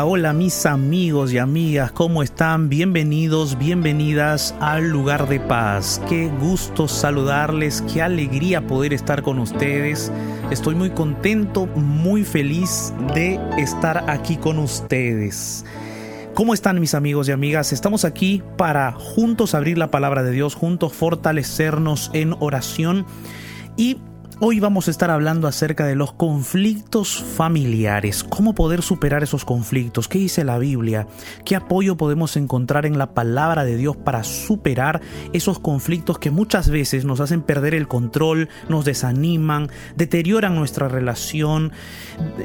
Hola, mis amigos y amigas, ¿cómo están? Bienvenidos, bienvenidas al lugar de paz. Qué gusto saludarles, qué alegría poder estar con ustedes. Estoy muy contento, muy feliz de estar aquí con ustedes. ¿Cómo están mis amigos y amigas? Estamos aquí para juntos abrir la palabra de Dios, juntos fortalecernos en oración y Hoy vamos a estar hablando acerca de los conflictos familiares, cómo poder superar esos conflictos, qué dice la Biblia, qué apoyo podemos encontrar en la palabra de Dios para superar esos conflictos que muchas veces nos hacen perder el control, nos desaniman, deterioran nuestra relación,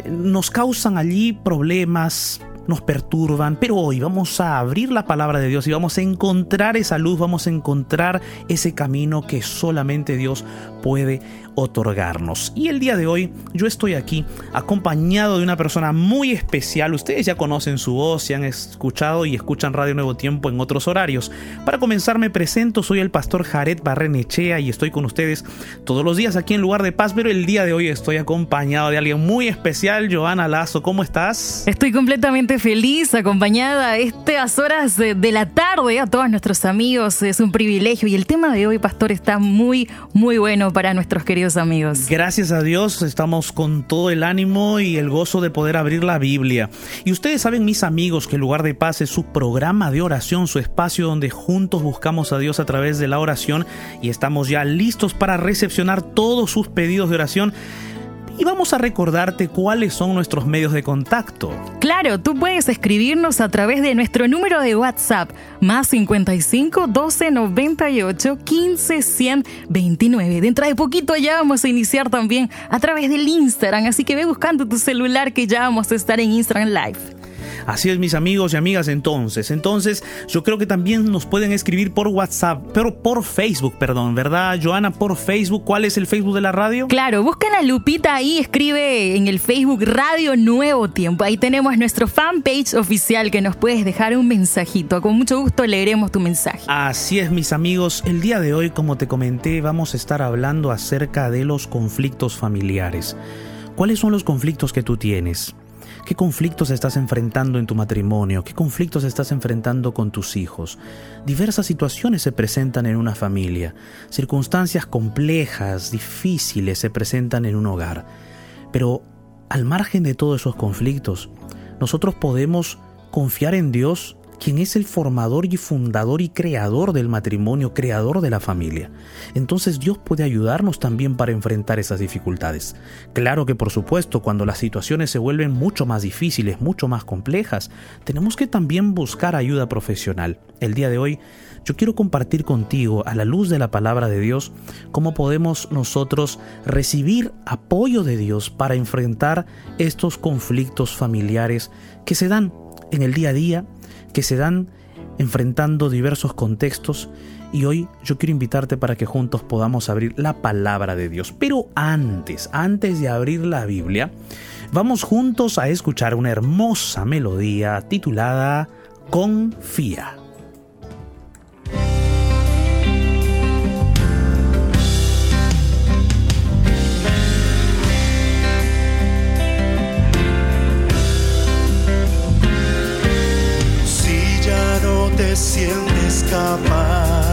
nos causan allí problemas, nos perturban, pero hoy vamos a abrir la palabra de Dios y vamos a encontrar esa luz, vamos a encontrar ese camino que solamente Dios puede otorgarnos. Y el día de hoy yo estoy aquí acompañado de una persona muy especial. Ustedes ya conocen su voz, se han escuchado y escuchan Radio Nuevo Tiempo en otros horarios. Para comenzar me presento, soy el pastor Jared Barrenechea y estoy con ustedes todos los días aquí en Lugar de Paz, pero el día de hoy estoy acompañado de alguien muy especial, Joana Lazo. ¿Cómo estás? Estoy completamente feliz, acompañada a estas horas de la tarde a todos nuestros amigos. Es un privilegio y el tema de hoy, pastor, está muy, muy bueno para nuestros queridos amigos. Gracias a Dios estamos con todo el ánimo y el gozo de poder abrir la Biblia. Y ustedes saben, mis amigos, que el lugar de paz es su programa de oración, su espacio donde juntos buscamos a Dios a través de la oración y estamos ya listos para recepcionar todos sus pedidos de oración y vamos a recordarte cuáles son nuestros medios de contacto. Claro, tú puedes escribirnos a través de nuestro número de WhatsApp más 55 12 98 15 129. Dentro de poquito ya vamos a iniciar también a través del Instagram, así que ve buscando tu celular que ya vamos a estar en Instagram Live. Así es, mis amigos y amigas, entonces. Entonces, yo creo que también nos pueden escribir por WhatsApp, pero por Facebook, perdón, ¿verdad, Joana? Por Facebook. ¿Cuál es el Facebook de la radio? Claro, buscan a Lupita ahí, escribe en el Facebook Radio Nuevo Tiempo. Ahí tenemos nuestro fanpage oficial que nos puedes dejar un mensajito. Con mucho gusto leeremos tu mensaje. Así es, mis amigos. El día de hoy, como te comenté, vamos a estar hablando acerca de los conflictos familiares. ¿Cuáles son los conflictos que tú tienes? ¿Qué conflictos estás enfrentando en tu matrimonio? ¿Qué conflictos estás enfrentando con tus hijos? Diversas situaciones se presentan en una familia. Circunstancias complejas, difíciles se presentan en un hogar. Pero al margen de todos esos conflictos, nosotros podemos confiar en Dios quien es el formador y fundador y creador del matrimonio, creador de la familia. Entonces Dios puede ayudarnos también para enfrentar esas dificultades. Claro que por supuesto, cuando las situaciones se vuelven mucho más difíciles, mucho más complejas, tenemos que también buscar ayuda profesional. El día de hoy yo quiero compartir contigo, a la luz de la palabra de Dios, cómo podemos nosotros recibir apoyo de Dios para enfrentar estos conflictos familiares que se dan en el día a día, que se dan enfrentando diversos contextos y hoy yo quiero invitarte para que juntos podamos abrir la palabra de Dios. Pero antes, antes de abrir la Biblia, vamos juntos a escuchar una hermosa melodía titulada Confía. Te sientes capaz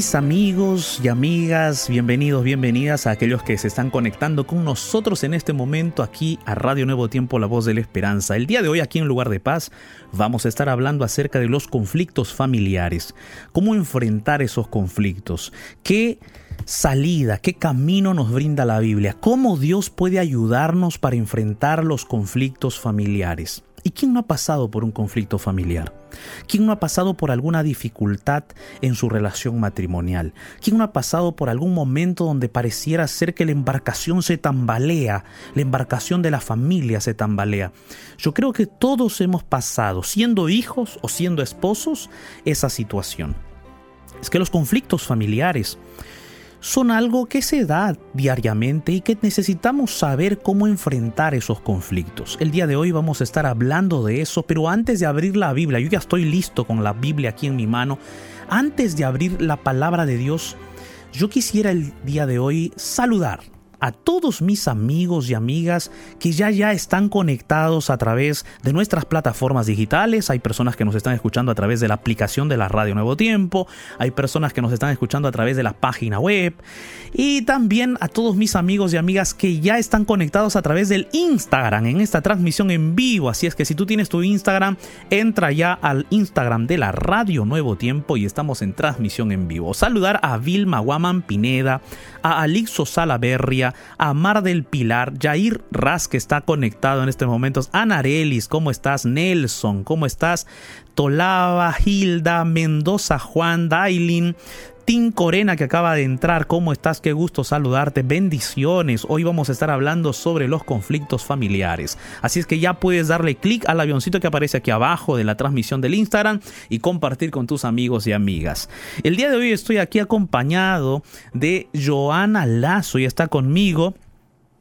Mis amigos y amigas, bienvenidos, bienvenidas a aquellos que se están conectando con nosotros en este momento aquí a Radio Nuevo Tiempo, La Voz de la Esperanza. El día de hoy aquí en Lugar de Paz vamos a estar hablando acerca de los conflictos familiares, cómo enfrentar esos conflictos, qué salida, qué camino nos brinda la Biblia, cómo Dios puede ayudarnos para enfrentar los conflictos familiares. ¿Y quién no ha pasado por un conflicto familiar? ¿Quién no ha pasado por alguna dificultad en su relación matrimonial? ¿Quién no ha pasado por algún momento donde pareciera ser que la embarcación se tambalea, la embarcación de la familia se tambalea? Yo creo que todos hemos pasado, siendo hijos o siendo esposos, esa situación. Es que los conflictos familiares son algo que se da diariamente y que necesitamos saber cómo enfrentar esos conflictos. El día de hoy vamos a estar hablando de eso, pero antes de abrir la Biblia, yo ya estoy listo con la Biblia aquí en mi mano, antes de abrir la palabra de Dios, yo quisiera el día de hoy saludar a todos mis amigos y amigas que ya ya están conectados a través de nuestras plataformas digitales. Hay personas que nos están escuchando a través de la aplicación de la Radio Nuevo Tiempo, hay personas que nos están escuchando a través de la página web y también a todos mis amigos y amigas que ya están conectados a través del Instagram en esta transmisión en vivo. Así es que si tú tienes tu Instagram, entra ya al Instagram de la Radio Nuevo Tiempo y estamos en transmisión en vivo. Saludar a Vilma Guaman Pineda, a Alixo Salaberria, a Mar del Pilar, Jair Ras, que está conectado en estos momentos, Anarelis, ¿cómo estás? Nelson, ¿cómo estás? Tolava, Hilda, Mendoza, Juan, Dailin, Tim Corena que acaba de entrar, ¿cómo estás? Qué gusto saludarte, bendiciones. Hoy vamos a estar hablando sobre los conflictos familiares. Así es que ya puedes darle clic al avioncito que aparece aquí abajo de la transmisión del Instagram y compartir con tus amigos y amigas. El día de hoy estoy aquí acompañado de Joana Lazo y está conmigo.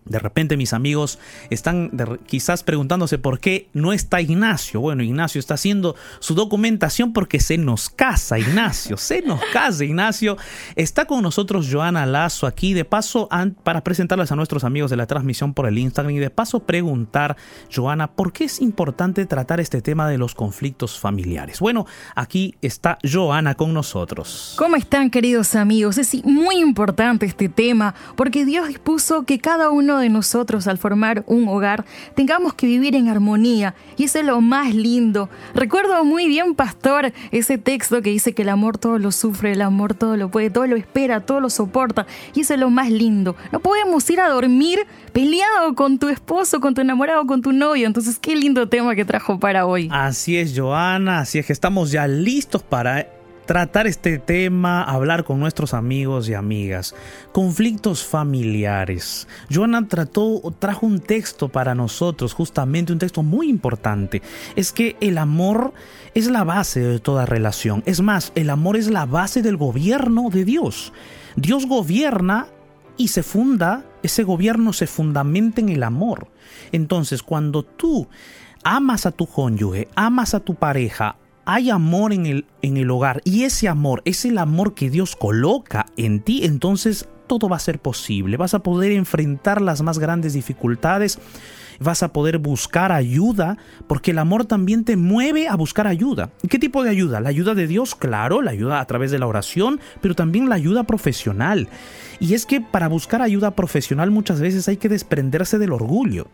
De repente mis amigos están quizás preguntándose por qué no está Ignacio. Bueno, Ignacio está haciendo su documentación porque se nos casa Ignacio, se nos casa Ignacio. Está con nosotros Joana Lazo aquí de paso para presentarles a nuestros amigos de la transmisión por el Instagram y de paso preguntar, Joana, ¿por qué es importante tratar este tema de los conflictos familiares? Bueno, aquí está Joana con nosotros. ¿Cómo están queridos amigos? Es muy importante este tema porque Dios dispuso que cada uno de nosotros al formar un hogar tengamos que vivir en armonía y eso es lo más lindo. Recuerdo muy bien, pastor, ese texto que dice que el amor todo lo sufre, el amor todo lo puede, todo lo espera, todo lo soporta y eso es lo más lindo. No podemos ir a dormir peleado con tu esposo, con tu enamorado, con tu novio. Entonces, qué lindo tema que trajo para hoy. Así es, Joana, así es que estamos ya listos para tratar este tema, hablar con nuestros amigos y amigas. Conflictos familiares. Joana trató, trajo un texto para nosotros, justamente un texto muy importante. Es que el amor es la base de toda relación. Es más, el amor es la base del gobierno de Dios. Dios gobierna y se funda, ese gobierno se fundamenta en el amor. Entonces, cuando tú amas a tu cónyuge, amas a tu pareja, hay amor en el, en el hogar y ese amor es el amor que Dios coloca en ti, entonces todo va a ser posible. Vas a poder enfrentar las más grandes dificultades, vas a poder buscar ayuda, porque el amor también te mueve a buscar ayuda. ¿Qué tipo de ayuda? La ayuda de Dios, claro, la ayuda a través de la oración, pero también la ayuda profesional. Y es que para buscar ayuda profesional muchas veces hay que desprenderse del orgullo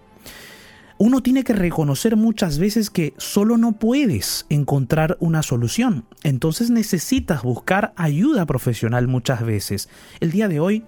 uno tiene que reconocer muchas veces que solo no puedes encontrar una solución. Entonces necesitas buscar ayuda profesional muchas veces. El día de hoy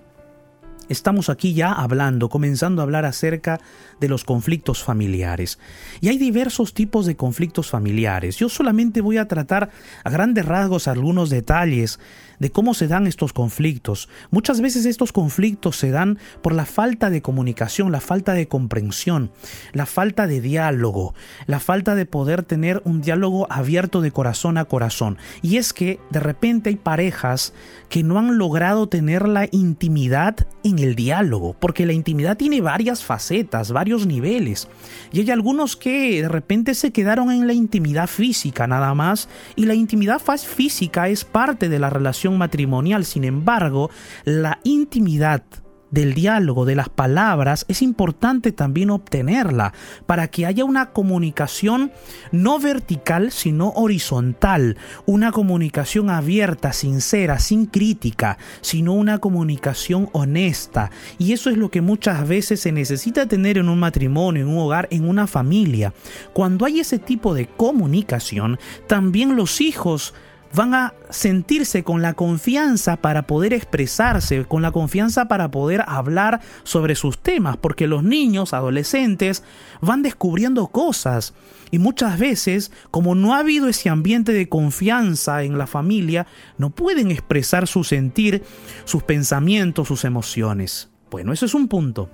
estamos aquí ya hablando, comenzando a hablar acerca de los conflictos familiares. Y hay diversos tipos de conflictos familiares. Yo solamente voy a tratar a grandes rasgos algunos detalles de cómo se dan estos conflictos. Muchas veces estos conflictos se dan por la falta de comunicación, la falta de comprensión, la falta de diálogo, la falta de poder tener un diálogo abierto de corazón a corazón. Y es que de repente hay parejas que no han logrado tener la intimidad en el diálogo, porque la intimidad tiene varias facetas, varios niveles. Y hay algunos que de repente se quedaron en la intimidad física nada más, y la intimidad física es parte de la relación matrimonial. Sin embargo, la intimidad del diálogo, de las palabras, es importante también obtenerla para que haya una comunicación no vertical, sino horizontal, una comunicación abierta, sincera, sin crítica, sino una comunicación honesta. Y eso es lo que muchas veces se necesita tener en un matrimonio, en un hogar, en una familia. Cuando hay ese tipo de comunicación, también los hijos van a sentirse con la confianza para poder expresarse, con la confianza para poder hablar sobre sus temas, porque los niños, adolescentes, van descubriendo cosas y muchas veces, como no ha habido ese ambiente de confianza en la familia, no pueden expresar su sentir, sus pensamientos, sus emociones. Bueno, eso es un punto.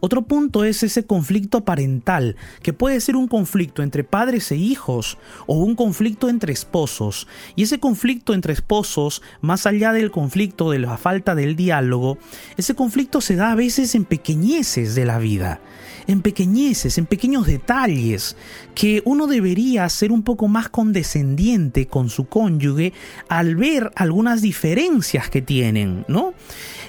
Otro punto es ese conflicto parental, que puede ser un conflicto entre padres e hijos o un conflicto entre esposos. Y ese conflicto entre esposos, más allá del conflicto de la falta del diálogo, ese conflicto se da a veces en pequeñeces de la vida en pequeñeces, en pequeños detalles, que uno debería ser un poco más condescendiente con su cónyuge al ver algunas diferencias que tienen, ¿no?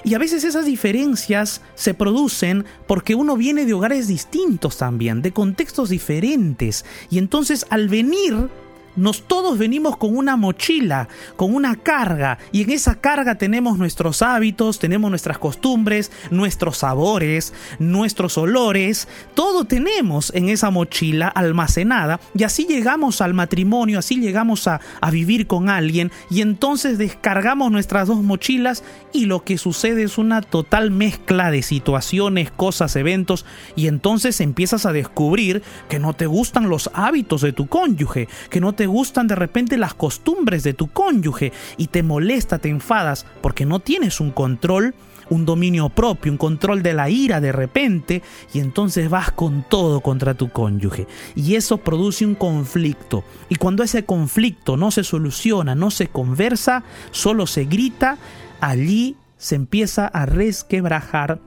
Y a veces esas diferencias se producen porque uno viene de hogares distintos también, de contextos diferentes, y entonces al venir nos todos venimos con una mochila, con una carga, y en esa carga tenemos nuestros hábitos, tenemos nuestras costumbres, nuestros sabores, nuestros olores, todo tenemos en esa mochila almacenada, y así llegamos al matrimonio, así llegamos a, a vivir con alguien, y entonces descargamos nuestras dos mochilas, y lo que sucede es una total mezcla de situaciones, cosas, eventos, y entonces empiezas a descubrir que no te gustan los hábitos de tu cónyuge, que no te te gustan de repente las costumbres de tu cónyuge y te molesta, te enfadas porque no tienes un control, un dominio propio, un control de la ira de repente y entonces vas con todo contra tu cónyuge. Y eso produce un conflicto. Y cuando ese conflicto no se soluciona, no se conversa, solo se grita, allí se empieza a resquebrajar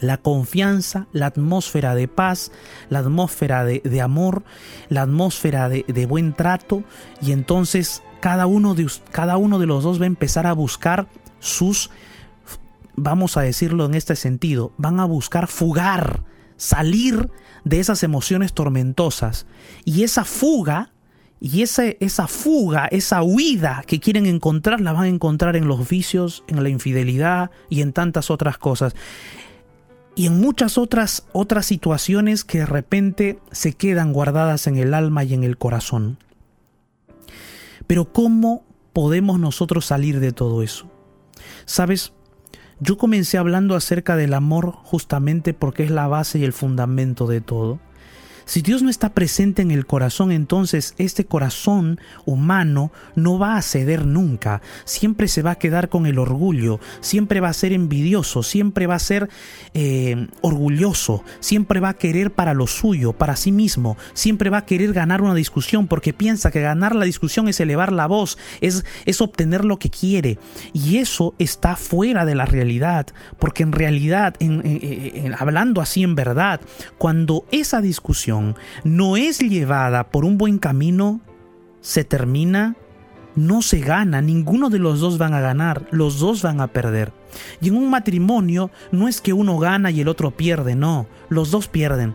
la confianza, la atmósfera de paz, la atmósfera de, amor, la atmósfera de, buen trato y entonces cada uno, de, cada uno de los dos va a empezar a buscar sus, vamos a decirlo en este sentido, van a buscar fugar, salir de esas emociones tormentosas. Y esa fuga y esa, esa fuga, esa huida que quieren encontrar, la van a encontrar en los vicios, en la infidelidad y en tantas otras cosas y en muchas otras otras situaciones que de repente se quedan guardadas en el alma y en el corazón. Pero ¿cómo podemos nosotros salir de todo eso? Sabes, yo comencé hablando acerca del amor justamente porque es la base y el fundamento de todo. Si Dios no está presente en el corazón, entonces este corazón humano no va a ceder nunca. Siempre se va a quedar con el orgullo, siempre va a ser envidioso, siempre va a ser eh, orgulloso, siempre va a querer para lo suyo, para sí mismo, siempre va a querer ganar una discusión porque piensa que ganar la discusión es elevar la voz, es, es obtener lo que quiere. Y eso está fuera de la realidad, porque en realidad, hablando así en verdad, cuando esa discusión no es llevada por un buen camino, se termina, no se gana, ninguno de los dos van a ganar, los dos van a perder. Y en un matrimonio no es que uno gana y el otro pierde, no, los dos pierden.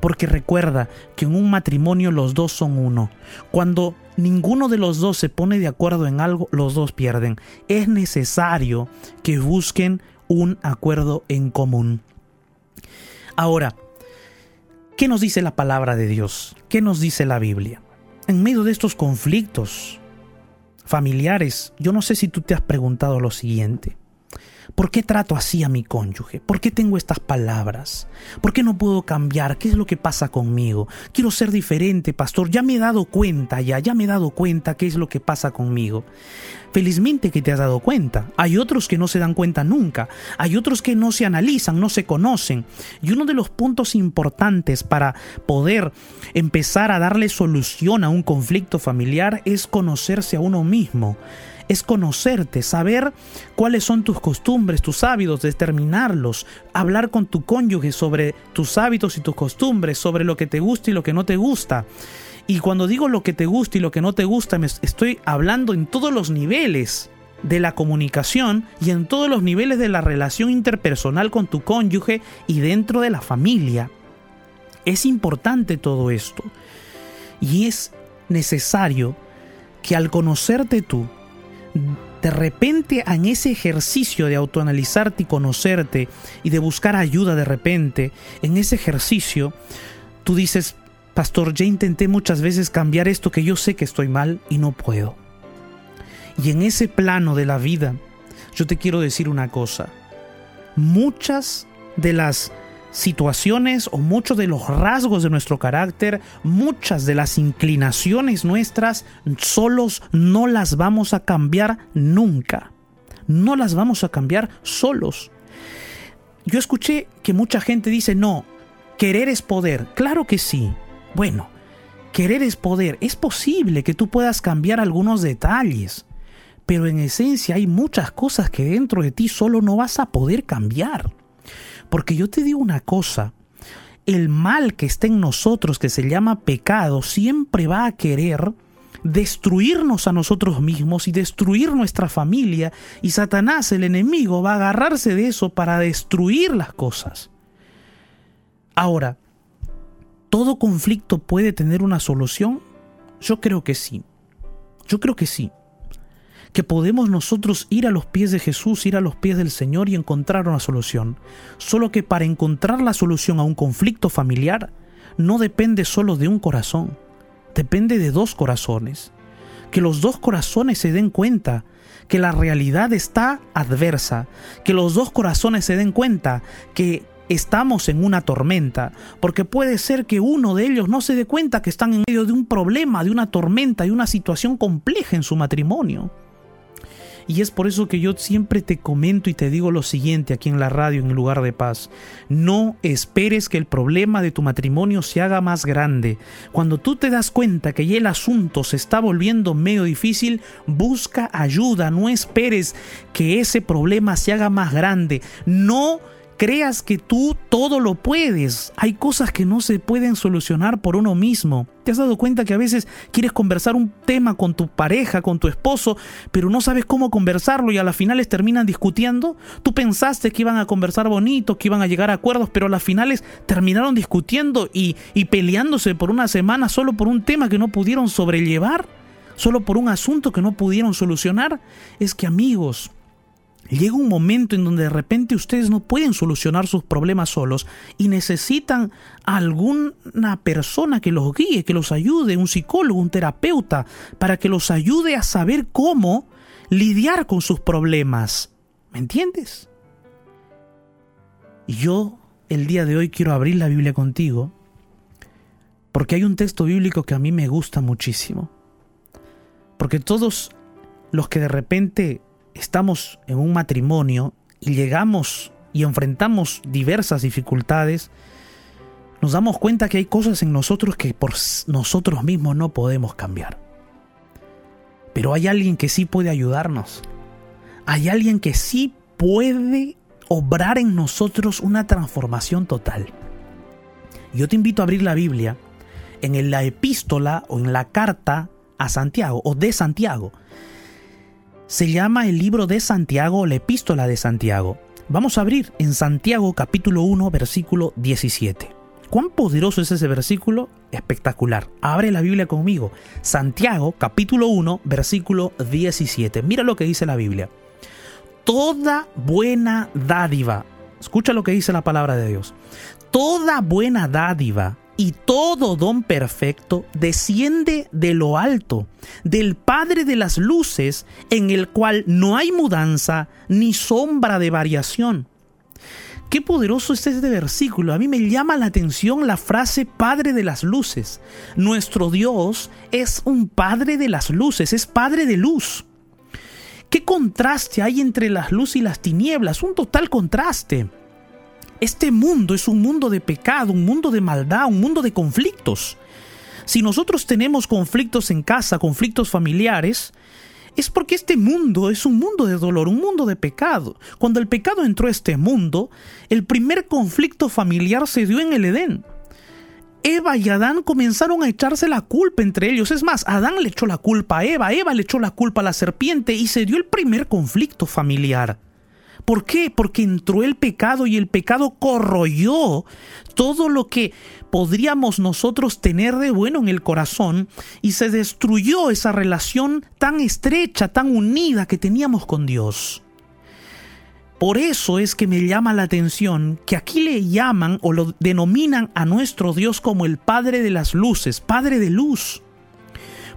Porque recuerda que en un matrimonio los dos son uno. Cuando ninguno de los dos se pone de acuerdo en algo, los dos pierden. Es necesario que busquen un acuerdo en común. Ahora, ¿Qué nos dice la palabra de Dios? ¿Qué nos dice la Biblia? En medio de estos conflictos familiares, yo no sé si tú te has preguntado lo siguiente. ¿Por qué trato así a mi cónyuge? ¿Por qué tengo estas palabras? ¿Por qué no puedo cambiar? ¿Qué es lo que pasa conmigo? Quiero ser diferente, pastor. Ya me he dado cuenta, ya, ya me he dado cuenta qué es lo que pasa conmigo. Felizmente que te has dado cuenta. Hay otros que no se dan cuenta nunca. Hay otros que no se analizan, no se conocen. Y uno de los puntos importantes para poder empezar a darle solución a un conflicto familiar es conocerse a uno mismo es conocerte, saber cuáles son tus costumbres, tus hábitos, determinarlos, hablar con tu cónyuge sobre tus hábitos y tus costumbres, sobre lo que te gusta y lo que no te gusta. Y cuando digo lo que te gusta y lo que no te gusta, me estoy hablando en todos los niveles de la comunicación y en todos los niveles de la relación interpersonal con tu cónyuge y dentro de la familia. Es importante todo esto. Y es necesario que al conocerte tú, de repente en ese ejercicio de autoanalizarte y conocerte y de buscar ayuda de repente, en ese ejercicio, tú dices, pastor, ya intenté muchas veces cambiar esto que yo sé que estoy mal y no puedo. Y en ese plano de la vida, yo te quiero decir una cosa. Muchas de las situaciones o muchos de los rasgos de nuestro carácter, muchas de las inclinaciones nuestras, solos no las vamos a cambiar nunca. No las vamos a cambiar solos. Yo escuché que mucha gente dice, no, querer es poder. Claro que sí. Bueno, querer es poder. Es posible que tú puedas cambiar algunos detalles, pero en esencia hay muchas cosas que dentro de ti solo no vas a poder cambiar. Porque yo te digo una cosa, el mal que está en nosotros, que se llama pecado, siempre va a querer destruirnos a nosotros mismos y destruir nuestra familia, y Satanás, el enemigo, va a agarrarse de eso para destruir las cosas. Ahora, ¿todo conflicto puede tener una solución? Yo creo que sí. Yo creo que sí que podemos nosotros ir a los pies de Jesús, ir a los pies del Señor y encontrar una solución. Solo que para encontrar la solución a un conflicto familiar no depende solo de un corazón, depende de dos corazones. Que los dos corazones se den cuenta que la realidad está adversa, que los dos corazones se den cuenta que estamos en una tormenta, porque puede ser que uno de ellos no se dé cuenta que están en medio de un problema, de una tormenta, de una situación compleja en su matrimonio. Y es por eso que yo siempre te comento y te digo lo siguiente aquí en la radio en lugar de paz. No esperes que el problema de tu matrimonio se haga más grande. Cuando tú te das cuenta que ya el asunto se está volviendo medio difícil, busca ayuda. No esperes que ese problema se haga más grande. No creas que tú todo lo puedes. Hay cosas que no se pueden solucionar por uno mismo. ¿Te has dado cuenta que a veces quieres conversar un tema con tu pareja, con tu esposo, pero no sabes cómo conversarlo y a las finales terminan discutiendo? Tú pensaste que iban a conversar bonito, que iban a llegar a acuerdos, pero a las finales terminaron discutiendo y, y peleándose por una semana solo por un tema que no pudieron sobrellevar, solo por un asunto que no pudieron solucionar. Es que amigos, llega un momento en donde de repente ustedes no pueden solucionar sus problemas solos y necesitan alguna persona que los guíe, que los ayude, un psicólogo, un terapeuta, para que los ayude a saber cómo lidiar con sus problemas. ¿Me entiendes? Y yo el día de hoy quiero abrir la Biblia contigo porque hay un texto bíblico que a mí me gusta muchísimo. Porque todos los que de repente estamos en un matrimonio y llegamos y enfrentamos diversas dificultades, nos damos cuenta que hay cosas en nosotros que por nosotros mismos no podemos cambiar. Pero hay alguien que sí puede ayudarnos. Hay alguien que sí puede obrar en nosotros una transformación total. Yo te invito a abrir la Biblia en la epístola o en la carta a Santiago o de Santiago se llama el libro de Santiago la epístola de Santiago. Vamos a abrir en Santiago capítulo 1 versículo 17. ¿Cuán poderoso es ese versículo? Espectacular. Abre la Biblia conmigo. Santiago capítulo 1 versículo 17. Mira lo que dice la Biblia. Toda buena dádiva. Escucha lo que dice la palabra de Dios. Toda buena dádiva y todo don perfecto desciende de lo alto, del Padre de las Luces, en el cual no hay mudanza ni sombra de variación. Qué poderoso es este versículo. A mí me llama la atención la frase Padre de las Luces. Nuestro Dios es un Padre de las Luces, es Padre de luz. ¿Qué contraste hay entre las luz y las tinieblas? Un total contraste. Este mundo es un mundo de pecado, un mundo de maldad, un mundo de conflictos. Si nosotros tenemos conflictos en casa, conflictos familiares, es porque este mundo es un mundo de dolor, un mundo de pecado. Cuando el pecado entró a este mundo, el primer conflicto familiar se dio en el Edén. Eva y Adán comenzaron a echarse la culpa entre ellos. Es más, Adán le echó la culpa a Eva, Eva le echó la culpa a la serpiente y se dio el primer conflicto familiar. ¿Por qué? Porque entró el pecado y el pecado corroyó todo lo que podríamos nosotros tener de bueno en el corazón y se destruyó esa relación tan estrecha, tan unida que teníamos con Dios. Por eso es que me llama la atención que aquí le llaman o lo denominan a nuestro Dios como el Padre de las Luces, Padre de Luz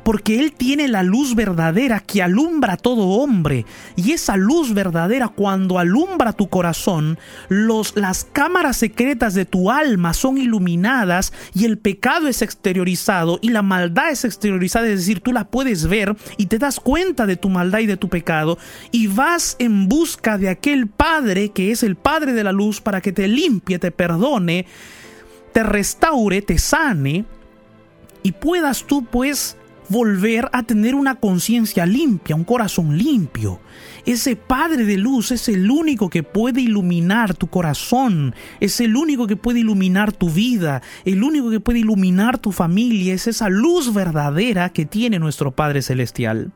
porque Él tiene la luz verdadera que alumbra a todo hombre. Y esa luz verdadera cuando alumbra tu corazón, los, las cámaras secretas de tu alma son iluminadas y el pecado es exteriorizado y la maldad es exteriorizada, es decir, tú la puedes ver y te das cuenta de tu maldad y de tu pecado y vas en busca de aquel Padre que es el Padre de la luz para que te limpie, te perdone, te restaure, te sane y puedas tú pues volver a tener una conciencia limpia, un corazón limpio. Ese Padre de luz es el único que puede iluminar tu corazón, es el único que puede iluminar tu vida, el único que puede iluminar tu familia, es esa luz verdadera que tiene nuestro Padre Celestial.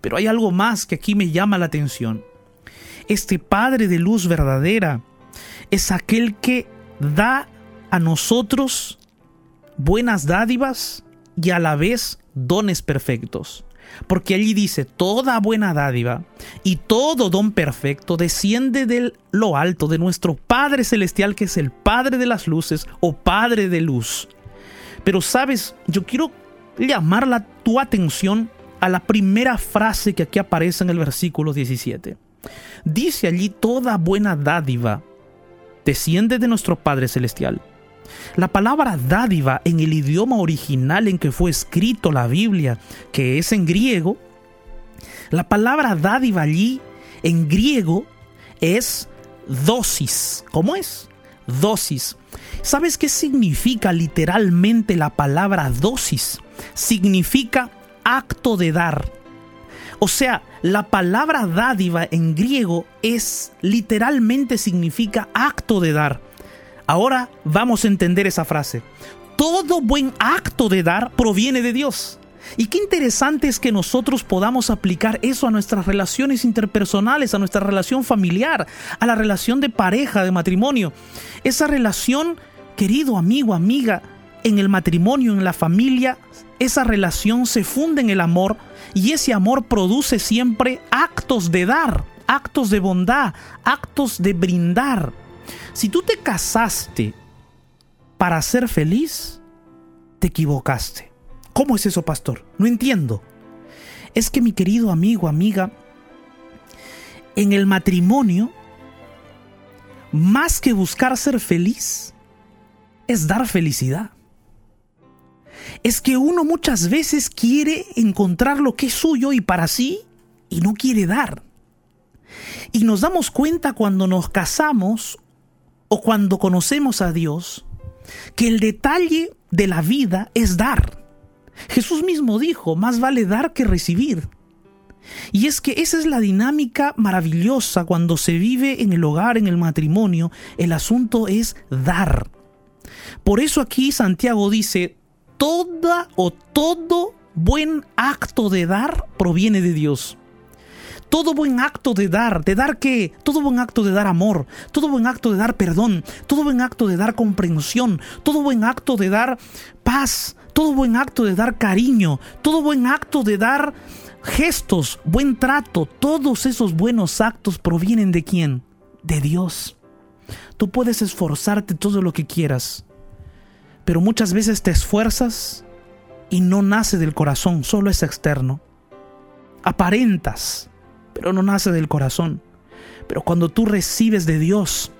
Pero hay algo más que aquí me llama la atención. Este Padre de luz verdadera es aquel que da a nosotros buenas dádivas y a la vez dones perfectos. Porque allí dice, toda buena dádiva y todo don perfecto desciende de lo alto, de nuestro Padre Celestial, que es el Padre de las luces o Padre de luz. Pero sabes, yo quiero llamar la, tu atención a la primera frase que aquí aparece en el versículo 17. Dice allí, toda buena dádiva desciende de nuestro Padre Celestial la palabra dádiva en el idioma original en que fue escrito la Biblia, que es en griego, la palabra dádiva allí en griego es dosis. ¿Cómo es? Dosis. ¿Sabes qué significa literalmente la palabra dosis? Significa acto de dar. O sea, la palabra dádiva en griego es literalmente significa acto de dar. Ahora vamos a entender esa frase. Todo buen acto de dar proviene de Dios. Y qué interesante es que nosotros podamos aplicar eso a nuestras relaciones interpersonales, a nuestra relación familiar, a la relación de pareja, de matrimonio. Esa relación, querido amigo, amiga, en el matrimonio, en la familia, esa relación se funde en el amor y ese amor produce siempre actos de dar, actos de bondad, actos de brindar. Si tú te casaste para ser feliz, te equivocaste. ¿Cómo es eso, pastor? No entiendo. Es que mi querido amigo, amiga, en el matrimonio, más que buscar ser feliz, es dar felicidad. Es que uno muchas veces quiere encontrar lo que es suyo y para sí y no quiere dar. Y nos damos cuenta cuando nos casamos o cuando conocemos a Dios que el detalle de la vida es dar. Jesús mismo dijo, más vale dar que recibir. Y es que esa es la dinámica maravillosa cuando se vive en el hogar, en el matrimonio. El asunto es dar. Por eso aquí Santiago dice, toda o todo buen acto de dar proviene de Dios. Todo buen acto de dar, ¿de dar qué? Todo buen acto de dar amor, todo buen acto de dar perdón, todo buen acto de dar comprensión, todo buen acto de dar paz, todo buen acto de dar cariño, todo buen acto de dar gestos, buen trato, todos esos buenos actos provienen de quién? De Dios. Tú puedes esforzarte todo lo que quieras, Pero muchas veces te esfuerzas y no nace del corazón, solo es externo. Aparentas, pero no nace del corazón. Pero cuando tú recibes de Dios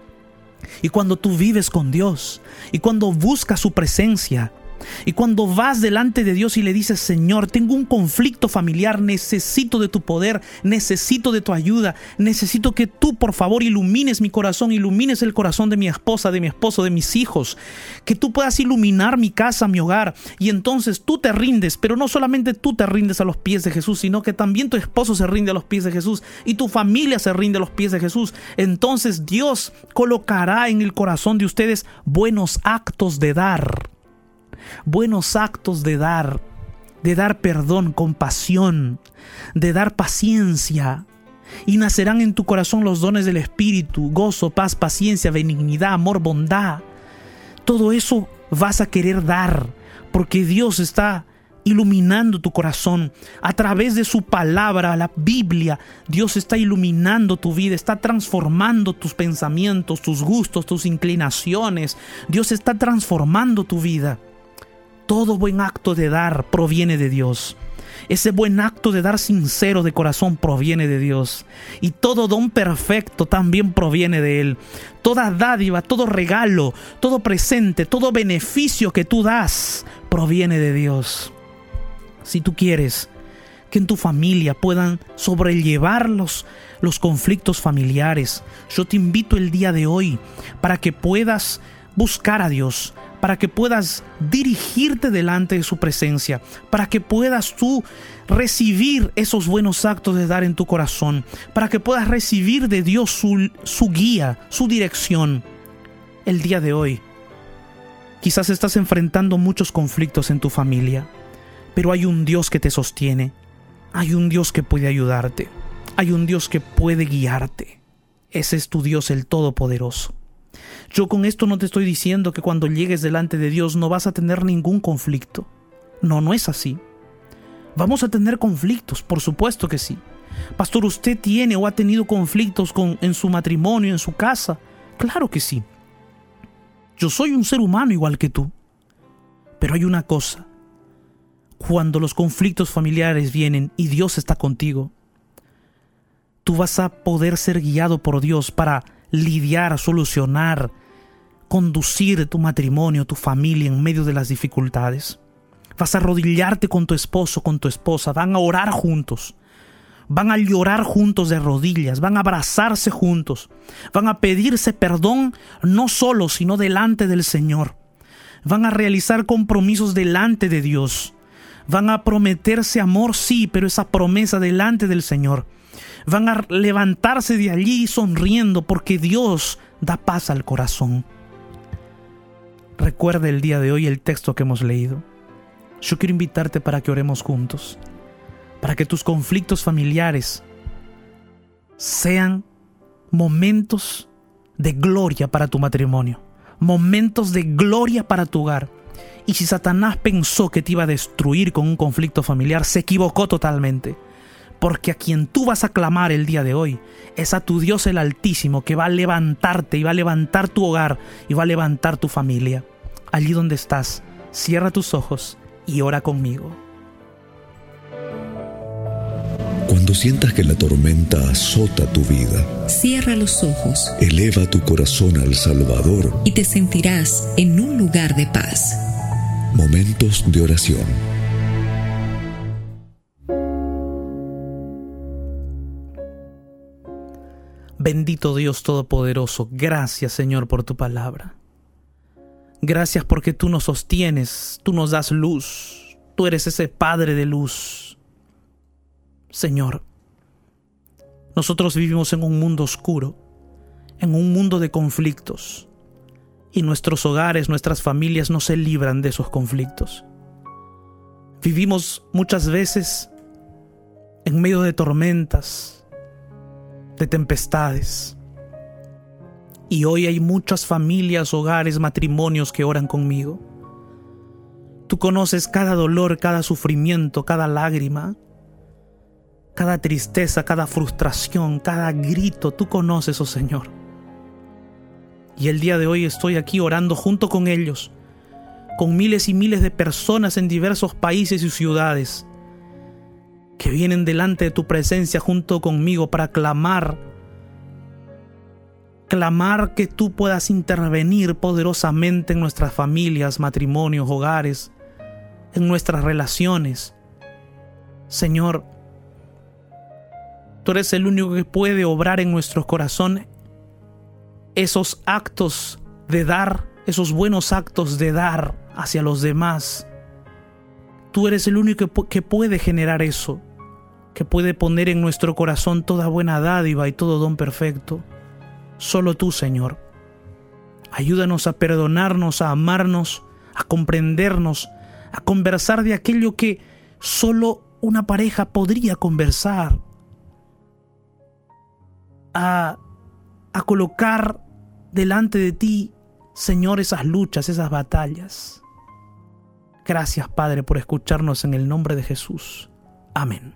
y cuando tú vives con Dios y cuando buscas su presencia, y cuando vas delante de Dios y le dices, Señor, tengo un conflicto familiar, necesito de tu poder, necesito de tu ayuda, necesito que tú por favor ilumines mi corazón, ilumines el corazón de mi esposa, de mi esposo, de mis hijos, que tú puedas iluminar mi casa, mi hogar. Y entonces tú te rindes, pero no solamente tú te rindes a los pies de Jesús, sino que también tu esposo se rinde a los pies de Jesús y tu familia se rinde a los pies de Jesús. Entonces Dios colocará en el corazón de ustedes buenos actos de dar buenos actos de dar, de dar perdón, compasión, de dar paciencia. Y nacerán en tu corazón los dones del Espíritu, gozo, paz, paciencia, benignidad, amor, bondad. Todo eso vas a querer dar, porque Dios está iluminando tu corazón. A través de su palabra, la Biblia, Dios está iluminando tu vida, está transformando tus pensamientos, tus gustos, tus inclinaciones. Dios está transformando tu vida. Todo buen acto de dar proviene de Dios. Ese buen acto de dar sincero de corazón proviene de Dios. Y todo don perfecto también proviene de Él. Toda dádiva, todo regalo, todo presente, todo beneficio que tú das proviene de Dios. Si tú quieres que en tu familia puedan sobrellevar los, los conflictos familiares, yo te invito el día de hoy para que puedas buscar a Dios, para que puedas dirigirte delante de su presencia, para que puedas tú recibir esos buenos actos de dar en tu corazón, para que puedas recibir de Dios su, guía, su dirección. El día de hoy, quizás estás enfrentando muchos conflictos en tu familia, pero hay un Dios que te sostiene, hay un Dios que puede ayudarte, hay un Dios que puede guiarte. Ese es tu Dios el Todopoderoso. Yo con esto no te estoy diciendo que cuando llegues delante de Dios no vas a tener ningún conflicto. No, no es así. Vamos a tener conflictos, por supuesto que sí. Pastor, ¿usted tiene o ha tenido conflictos con, en su matrimonio, en su casa? Claro que sí. Yo soy un ser humano igual que tú. Pero hay una cosa. Cuando los conflictos familiares vienen y Dios está contigo, tú vas a poder ser guiado por Dios para lidiar, solucionar, conducir tu matrimonio, tu familia en medio de las dificultades. Vas a arrodillarte con tu esposo, con tu esposa, van a orar juntos. Van a llorar juntos de rodillas, van a abrazarse juntos, van a pedirse perdón no solo, sino delante del Señor. Van a realizar compromisos delante de Dios. Van a prometerse amor, sí, pero esa promesa delante del Señor van a levantarse de allí sonriendo porque Dios da paz al corazón. Recuerda el día de hoy el texto que hemos leído. Yo quiero invitarte para que oremos juntos, para que tus conflictos familiares sean momentos de gloria para tu matrimonio, momentos de gloria para tu hogar. Y si Satanás pensó que te iba a destruir con un conflicto familiar, se equivocó totalmente porque a quien tú vas a clamar el día de hoy es a tu Dios el Altísimo que va a levantarte y va a levantar tu hogar y va a levantar tu familia. Allí donde estás, cierra tus ojos y ora conmigo. Cuando sientas que la tormenta azota tu vida, cierra los ojos, eleva tu corazón al Salvador y te sentirás en un lugar de paz. Momentos de oración. Bendito Dios Todopoderoso, gracias Señor por tu palabra. Gracias porque tú nos sostienes, tú nos das luz, tú eres ese Padre de luz. Señor, nosotros vivimos en un mundo oscuro, en un mundo de conflictos, y nuestros hogares, nuestras familias no se libran de esos conflictos. Vivimos muchas veces en medio de tormentas, de tempestades. Y hoy hay muchas familias, hogares, matrimonios que oran conmigo. Tú conoces cada dolor, cada sufrimiento, cada lágrima, cada tristeza, cada frustración, cada grito. Tú conoces, oh Señor. Y el día de hoy estoy aquí orando junto con ellos, con miles y miles de personas en diversos países y ciudades que vienen delante de tu presencia junto conmigo para clamar, clamar que tú puedas intervenir poderosamente en nuestras familias, matrimonios, hogares, en nuestras relaciones. Señor, tú eres el único que puede obrar en nuestros corazones esos actos de dar, esos buenos actos de dar hacia los demás. Tú eres el único que puede generar eso, que puede poner en nuestro corazón toda buena dádiva y todo don perfecto. Solo tú, Señor. Ayúdanos a perdonarnos, a amarnos, a comprendernos, a conversar de aquello que solo una pareja podría conversar. A, a colocar delante de ti, Señor, esas luchas, esas batallas. Gracias, Padre, por escucharnos en el nombre de Jesús. Amén.